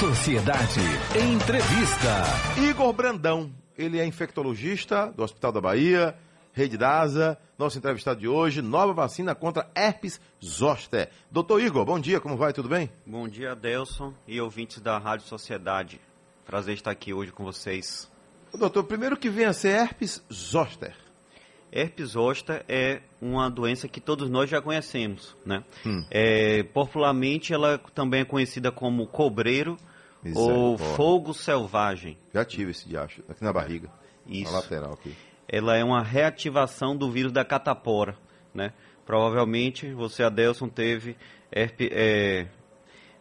Sociedade Entrevista. Igor Brandão, ele é infectologista do Hospital da Bahia, Rede DASA, nosso entrevistado de hoje, nova vacina contra herpes zoster. Doutor Igor, bom dia, como vai, tudo bem? Bom dia, Delson e ouvintes da Rádio Sociedade. Prazer estar aqui hoje com vocês. Doutor, primeiro que vem a ser herpes zoster. Herpes zoster é uma doença que todos nós já conhecemos, né? Hum. É, popularmente ela também é conhecida como cobreiro Isso ou fogo selvagem. Já tive esse diacho, aqui na barriga, Isso. na lateral aqui. Ela é uma reativação do vírus da catapora, né? Provavelmente você, Adelson, teve herpes, é,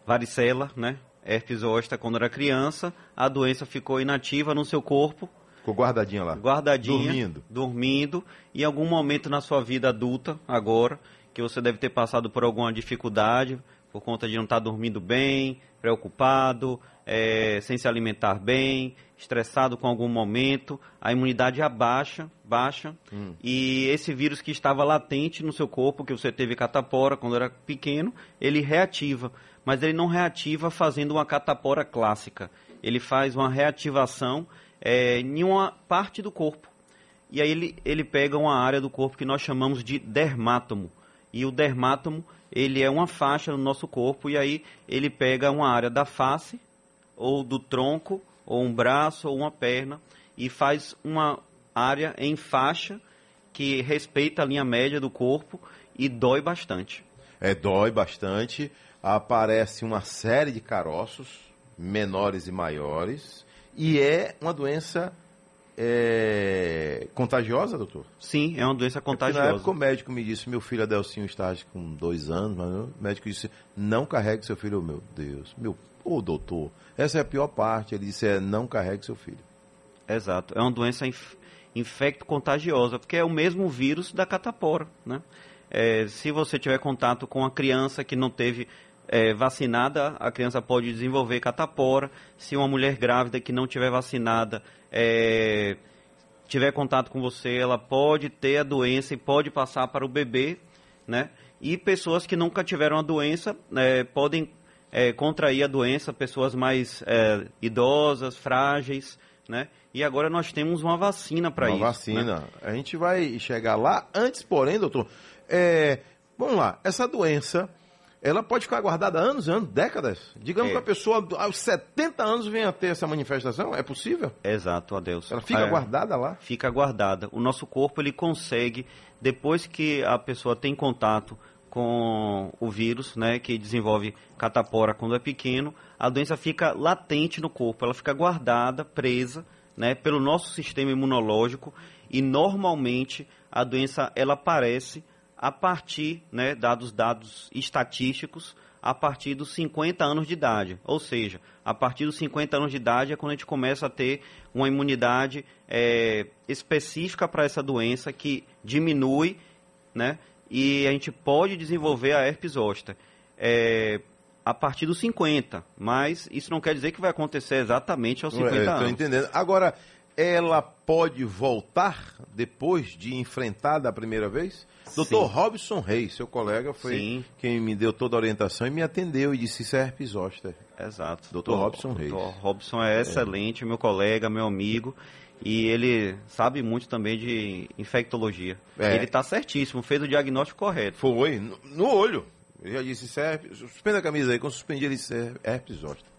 varicela, né? Herpes zoster quando era criança, a doença ficou inativa no seu corpo, Ficou guardadinha lá. Guardadinha. Dormindo. Dormindo. E em algum momento na sua vida adulta, agora, que você deve ter passado por alguma dificuldade, por conta de não estar dormindo bem, preocupado, é, sem se alimentar bem, estressado com algum momento, a imunidade abaixa, baixa, hum. e esse vírus que estava latente no seu corpo, que você teve catapora quando era pequeno, ele reativa, mas ele não reativa fazendo uma catapora clássica. Ele faz uma reativação é, em uma parte do corpo. E aí ele, ele pega uma área do corpo que nós chamamos de dermátomo. E o dermátomo, ele é uma faixa no nosso corpo, e aí ele pega uma área da face, ou do tronco, ou um braço, ou uma perna, e faz uma área em faixa que respeita a linha média do corpo e dói bastante. É, dói bastante. Aparece uma série de caroços, menores e maiores, e é uma doença é, contagiosa, doutor? Sim, é uma doença contagiosa. É na época o médico me disse, meu filho Adelcinho está com dois anos, mas o médico disse, não carregue seu filho. Oh, meu Deus, meu, ô oh, doutor, essa é a pior parte. Ele disse, é, não carregue seu filho. Exato, é uma doença inf infecto-contagiosa, porque é o mesmo vírus da catapora, né? É, se você tiver contato com uma criança que não teve é, vacinada, a criança pode desenvolver catapora. Se uma mulher grávida que não tiver vacinada é, tiver contato com você, ela pode ter a doença e pode passar para o bebê, né? E pessoas que nunca tiveram a doença é, podem é, contrair a doença, pessoas mais é, idosas, frágeis, né? E agora nós temos uma vacina para isso. Uma vacina. Né? A gente vai chegar lá. Antes, porém, doutor, é, vamos lá. Essa doença ela pode ficar guardada anos, anos, décadas. Digamos é. que a pessoa aos 70 anos venha a ter essa manifestação, é possível? Exato, adeus. Ela fica é, guardada lá? Fica guardada. O nosso corpo ele consegue, depois que a pessoa tem contato com o vírus, né, que desenvolve catapora quando é pequeno, a doença fica latente no corpo, ela fica guardada, presa, né, pelo nosso sistema imunológico e normalmente a doença ela aparece a partir, né, dados dados estatísticos, a partir dos 50 anos de idade. Ou seja, a partir dos 50 anos de idade é quando a gente começa a ter uma imunidade é, específica para essa doença que diminui, né, e a gente pode desenvolver a herpes zoster. É, a partir dos 50, mas isso não quer dizer que vai acontecer exatamente aos 50 é, anos. Estou entendendo. Agora, ela pode voltar depois de enfrentar da primeira vez? Doutor Robson Reis, seu colega, foi Sim. quem me deu toda a orientação e me atendeu e disse isso é herpes zoster. Exato. Doutor Robson Reis. Doutor Robson é excelente, é. meu colega, meu amigo. E ele sabe muito também de infectologia. É. Ele está certíssimo, fez o diagnóstico correto. Foi, no, no olho. Eu já disse, isso é suspenda a camisa aí, quando suspendi ele disse, é herpes zoster.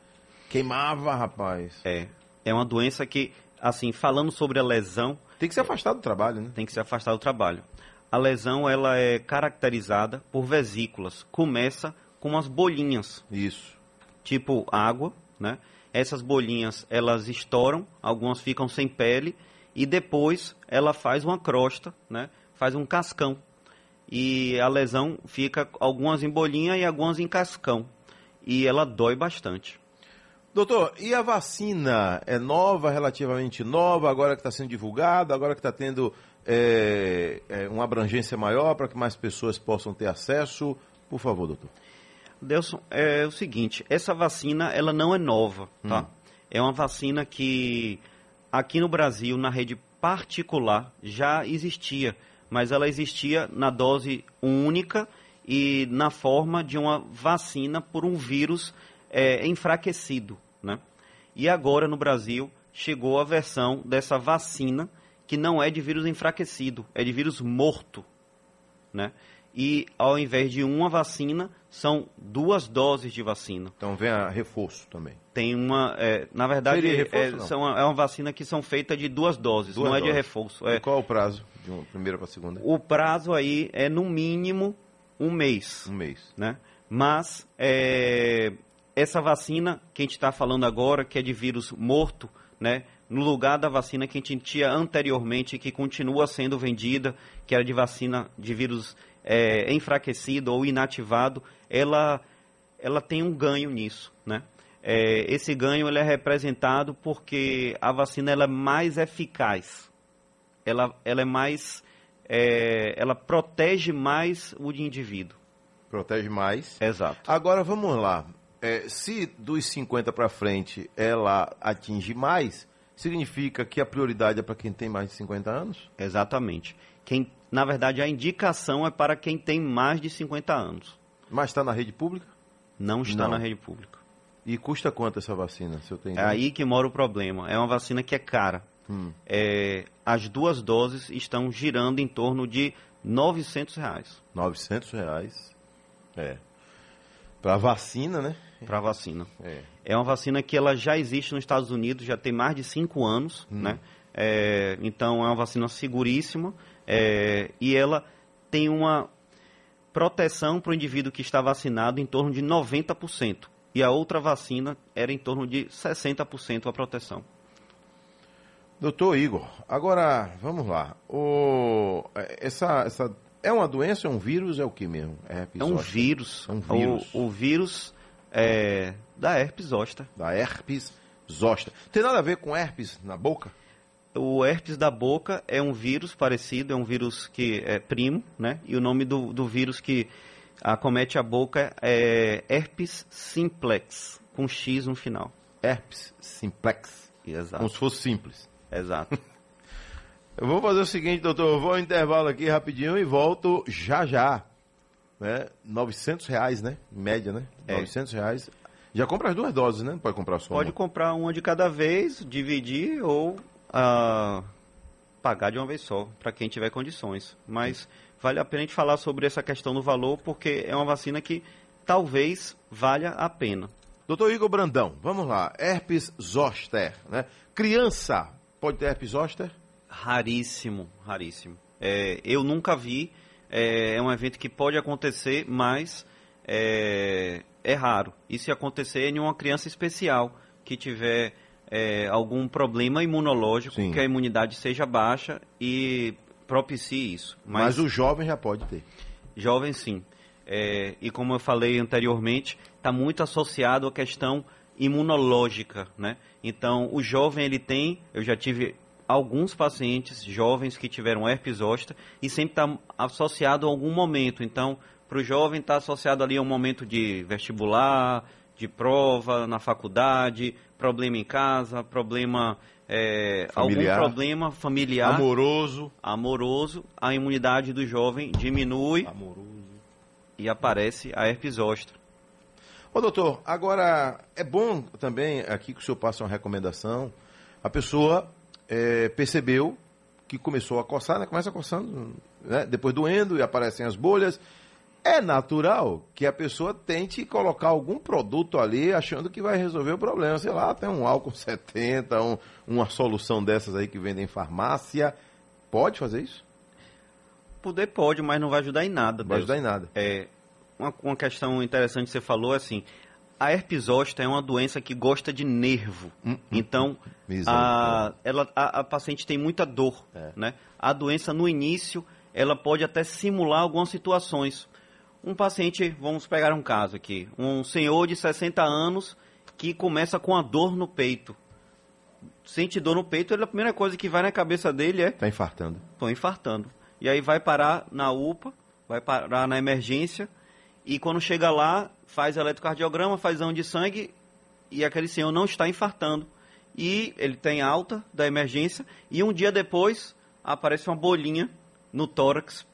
Queimava, rapaz. É, é uma doença que assim, falando sobre a lesão. Tem que ser afastado do trabalho, né? Tem que ser afastado do trabalho. A lesão ela é caracterizada por vesículas. Começa com umas bolinhas. Isso. Tipo água, né? Essas bolinhas elas estouram, algumas ficam sem pele e depois ela faz uma crosta, né? Faz um cascão. E a lesão fica algumas em bolinha e algumas em cascão. E ela dói bastante. Doutor, e a vacina é nova, relativamente nova, agora que está sendo divulgada, agora que está tendo é, é, uma abrangência maior para que mais pessoas possam ter acesso? Por favor, doutor. Delson, é o seguinte, essa vacina ela não é nova, tá? Hum. É uma vacina que aqui no Brasil, na rede particular, já existia, mas ela existia na dose única e na forma de uma vacina por um vírus é, enfraquecido? E agora no Brasil chegou a versão dessa vacina que não é de vírus enfraquecido, é de vírus morto, né? E ao invés de uma vacina, são duas doses de vacina. Então vem a reforço também. Tem uma, é, na verdade, Seria reforço, é, são, é uma vacina que são feitas de duas doses, Duas não é de reforço. E É, qual é o prazo de uma primeira para a segunda? o prazo aí é no mínimo um mês Um mês. né? Mas é, essa vacina que a gente está falando agora, que é de vírus morto, né? No lugar da vacina que a gente tinha anteriormente, que continua sendo vendida, que era de vacina de vírus é, enfraquecido ou inativado, ela, ela tem um ganho nisso, né? É, esse ganho ele é representado porque a vacina ela é mais eficaz, ela, ela é mais, é, ela protege mais o indivíduo. Protege mais. Exato. Agora vamos lá. É, se dos 50 para frente ela atinge mais, significa que a prioridade é para quem tem mais de 50 anos? Exatamente. Quem, na verdade, a indicação é para quem tem mais de 50 anos. Mas está na rede pública? Não está Não. na rede pública. E custa quanto essa vacina, se eu tenho É aí que mora o problema. É uma vacina que é cara. Hum. É, as duas doses estão girando em torno de 900 reais 900 reais. É. Para vacina, né? para a vacina. É. É uma vacina que ela já existe nos Estados Unidos, já tem mais de cinco anos, né? É, então é uma vacina seguríssima é, e ela tem uma proteção para o indivíduo que está vacinado em torno de 90%. E a outra vacina era em torno de 60% a proteção. Doutor Igor, agora vamos lá. O, essa, essa é uma doença, é um vírus, é o que mesmo? herpes É um vírus. É um vírus. O, o vírus é, da herpes zoster. Da herpes zoster. Tem nada a ver com herpes na boca? O herpes da boca é um vírus parecido, é um vírus que é primo, né? E o nome do, do vírus que acomete a boca é herpes simplex, com X no final. Herpes simplex. Como Exato. se fosse simples. Exato. Eu vou fazer o seguinte, doutor. Eu vou ao intervalo aqui rapidinho e volto já já. Né? 900 reais, né? Em média, né? É. 900 reais. Já compra as duas doses, né? Não pode comprar só Pode uma. comprar uma de cada vez, dividir ou ah, pagar de uma vez só, para quem tiver condições. Mas vale a pena a gente falar sobre essa questão do valor, porque é uma vacina que talvez valha a pena. Doutor Igor Brandão, vamos lá. Herpes zoster, né? Criança pode ter herpes zoster? Raríssimo, raríssimo. É, eu nunca vi. É, é um evento que pode acontecer, mas é, é raro. E se acontecer em uma criança especial que tiver é, algum problema imunológico, Sim. que a imunidade seja baixa e propicie isso. Mas, o jovem já pode ter. Jovem, sim. É, e como eu falei anteriormente, está muito associado à questão imunológica, né? Então, o jovem, ele tem, eu já tive alguns pacientes jovens que tiveram herpes zoster e sempre está associado a algum momento. Então, para o jovem está associado ali a um momento de vestibular, de prova na faculdade, problema em casa, problema... é, algum problema familiar Amoroso. amoroso, a imunidade do jovem diminui e aparece a herpes zoster. Ô, doutor, agora é bom também aqui que o senhor passa uma recomendação. A pessoa é, percebeu que começou a coçar, né? Começa coçando, né? Depois doendo e aparecem as bolhas. É natural que a pessoa tente colocar algum produto ali achando que vai resolver o problema. Sei lá, tem um álcool 70, um- uma solução dessas aí que vendem em farmácia. Pode fazer isso? Poder pode, mas não vai ajudar em nada. Não vai ajudar em nada. É, uma, uma questão interessante que você falou é assim, a herpes zoster é uma doença que gosta de nervo. Então, a, Misericórdia. ela, a, a paciente tem muita dor. É. Né? A doença, no início, ela pode até simular algumas situações. Um paciente, vamos pegar um caso aqui, um senhor de 60 anos que começa com a dor no peito. Sente dor no peito, a primeira coisa que vai na cabeça dele é Tá infartando. estou infartando. E aí vai parar na UPA, vai parar na emergência, e quando chega lá, faz eletrocardiograma, faz exame de sangue, e aquele senhor não está infartando. E ele tem alta da emergência, e um dia depois aparece uma bolinha no tórax,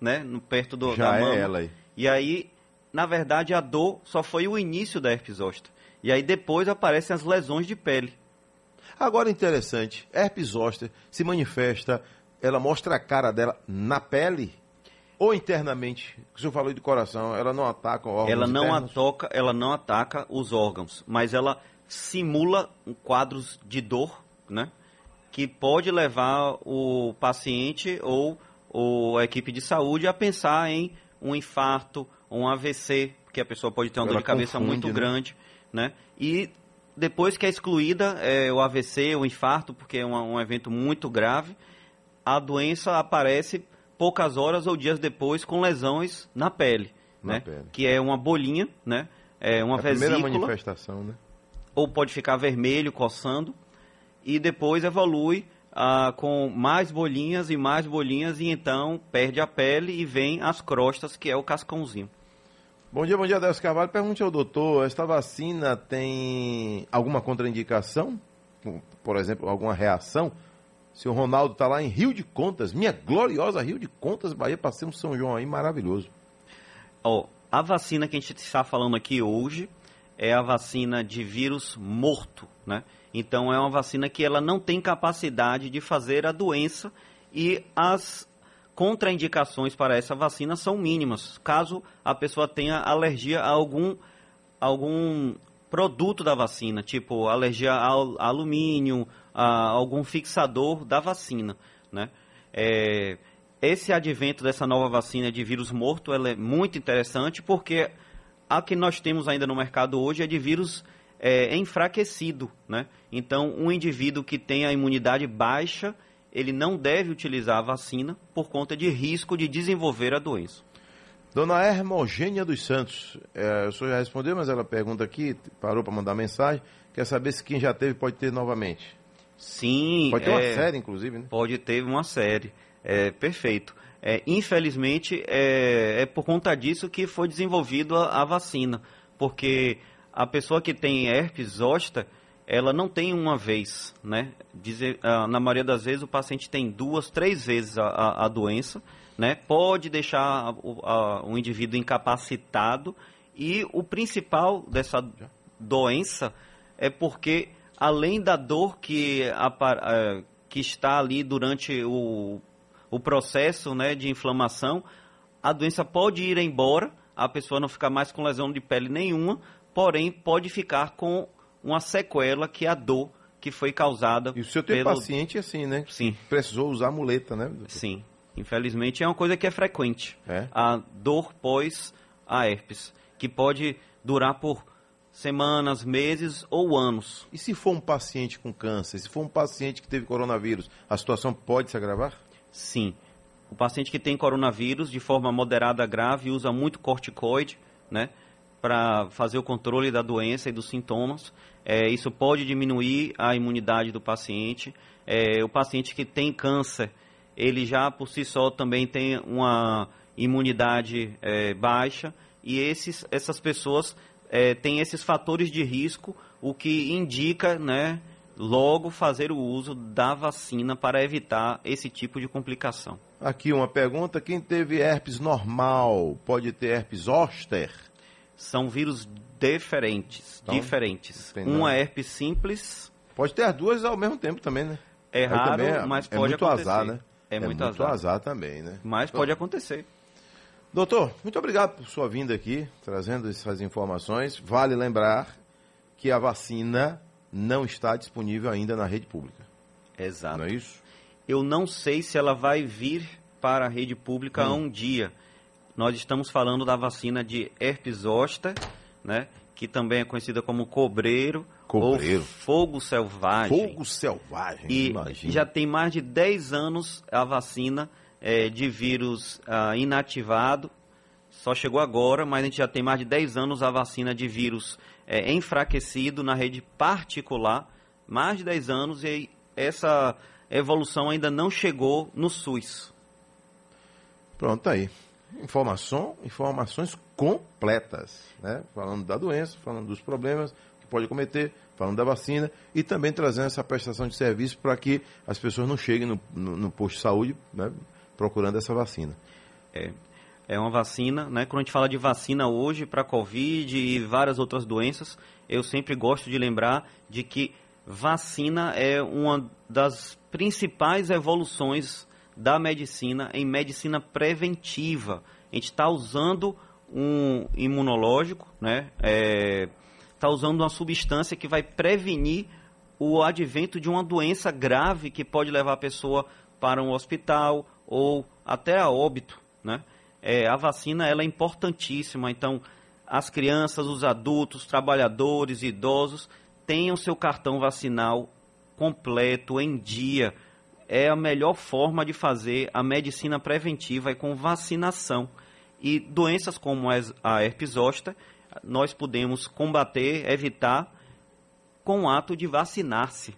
né, no, perto do, Já da é mama. ela aí. E aí, na verdade, a dor só foi o início da herpes zoster. E aí depois aparecem as lesões de pele. Agora interessante, herpes zoster se manifesta, ela mostra a cara dela na pele ou internamente? O senhor falou de coração, ela não ataca órgãos ela não internos? ataca, ela não ataca os órgãos, mas ela simula quadros de dor, né? Que pode levar o paciente ou, ou a equipe de saúde a pensar em um infarto, um AVC, porque a pessoa pode ter uma Ela dor de cabeça confunde, muito né? grande, né? E depois que é excluída é, o AVC, o infarto, porque é um, um evento muito grave, a doença aparece poucas horas ou dias depois com lesões na pele, Na né? pele. Que é uma bolinha, né? É uma a primeira vesícula manifestação, né? ou pode ficar vermelho, coçando, e depois evolui ah, com mais bolinhas e mais bolinhas, e então perde a pele e vem as crostas, que é o cascãozinho. Bom dia, bom dia, Adelso Carvalho. Pergunte ao doutor, esta vacina tem alguma contraindicação? Por exemplo, alguma reação? Se o Ronaldo está lá em Rio de Contas, minha gloriosa Rio de Contas, Bahia, passei um São João aí maravilhoso. Ó, a vacina que a gente está falando aqui hoje é a vacina de vírus morto, né? Então é uma vacina que ela não tem capacidade de fazer a doença e as contraindicações para essa vacina são mínimas, caso a pessoa tenha alergia a algum algum produto da vacina, tipo alergia ao alumínio, algum fixador da vacina, né? É, esse advento dessa nova vacina de vírus morto é muito interessante porque a que nós temos ainda no mercado hoje é de vírus é, enfraquecido, né? Então, um indivíduo que tem a imunidade baixa, ele não deve utilizar a vacina por conta de risco de desenvolver a doença. Dona Hermogênia dos Santos, é, o senhor já respondeu, mas ela pergunta aqui, parou para mandar mensagem, quer saber se quem já teve pode ter novamente. Sim, Pode ter uma é, série, inclusive, né? Pode ter uma série. É, perfeito. É, infelizmente, é, é por conta disso que foi desenvolvido a, vacina. Porque a pessoa que tem herpes zoster, ela não tem uma vez, né? Dizer, ah, na maioria das vezes o paciente tem duas, três vezes a, a, a doença, né? Pode deixar o, o indivíduo incapacitado e o principal dessa doença é porque além da dor que, apa- eh, que está ali durante o, o processo né, de inflamação, a doença pode ir embora, a pessoa não ficar mais com lesão de pele nenhuma, porém pode ficar com uma sequela que é a dor que foi causada E o tem pelo... paciente assim, né? Sim, Precisou usar muleta, né? doutor? sim. Infelizmente é uma coisa que é frequente. É? A dor pós a herpes, que pode durar por semanas, meses ou anos. E se for um paciente com câncer, se for um paciente que teve coronavírus, a situação pode se agravar? Sim. O paciente que tem coronavírus de forma moderada a grave usa muito corticoide, né? Para fazer o controle da doença e dos sintomas. É, isso pode diminuir a imunidade do paciente. É, o paciente que tem câncer, ele já por si só também tem uma imunidade é, baixa. E esses, essas pessoas é, têm esses fatores de risco, o que indica, né? logo fazer o uso da vacina para evitar esse tipo de complicação. Aqui uma pergunta: quem teve herpes normal pode ter herpes zoster? São vírus diferentes, Então, diferentes. tem Um é herpes simples, Pode ter as duas ao mesmo tempo também, né? é raro, também mas é pode muito acontecer. azar, né? É, muito, azar. também, né? Mas pode acontecer. Doutor, muito obrigado por sua vinda aqui, trazendo essas informações. Vale lembrar que a vacina não está disponível ainda na rede pública, Exato. não é isso? Eu não sei se ela vai vir para a rede pública Hum. um dia. Nós estamos falando da vacina de herpes zoster, né? Que também é conhecida como cobreiro, Cobreiro. ou fogo selvagem. Fogo selvagem, E imagina. já tem mais de 10 anos a vacina eh, de vírus ah, inativado. Só chegou agora, mas a gente já tem mais de 10 anos a vacina de vírus eh, enfraquecido na rede particular. Mais de 10 anos e essa evolução ainda não chegou no SUS. Pronto, tá aí. Informação, informações completas, né? Falando da doença, falando dos problemas que pode cometer, falando da vacina e também trazendo essa prestação de serviço para que as pessoas não cheguem no, no- no posto de saúde né, procurando essa vacina. É uma vacina, né? Quando a gente fala de vacina hoje para Covid e várias outras doenças, eu sempre gosto de lembrar de que vacina é uma das principais evoluções da medicina em medicina preventiva. A gente está usando um imunológico, né? Está é, usando uma substância que vai prevenir o advento de uma doença grave que pode levar a pessoa para um hospital ou até a óbito, né? É, a vacina ela é importantíssima, então as crianças, os adultos, os trabalhadores, idosos tenham seu cartão vacinal completo, em dia. É a melhor forma de fazer a medicina preventiva é com vacinação. E doenças como a herpes zoster, nós podemos combater, evitar com o ato de vacinar-se.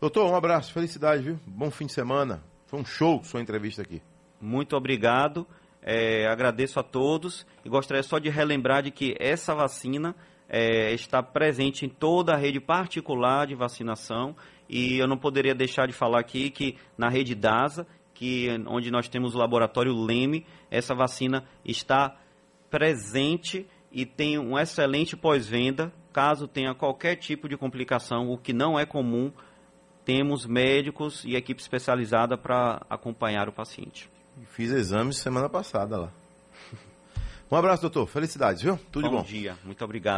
Doutor, um abraço, felicidade, viu? Bom fim de semana. Foi um show sua entrevista aqui. Muito obrigado. É, agradeço a todos e gostaria só de relembrar de que essa vacina é, está presente em toda a rede particular de vacinação e eu não poderia deixar de falar aqui que na rede DASA, que, onde nós temos o laboratório Leme, essa vacina está presente e tem um excelente pós-venda. Caso tenha qualquer tipo de complicação, o que não é comum, temos médicos e equipe especializada para acompanhar o paciente. Fiz exames semana passada lá. Um abraço, doutor. Felicidades, viu? Tudo bom de bom. Bom dia. Muito obrigado.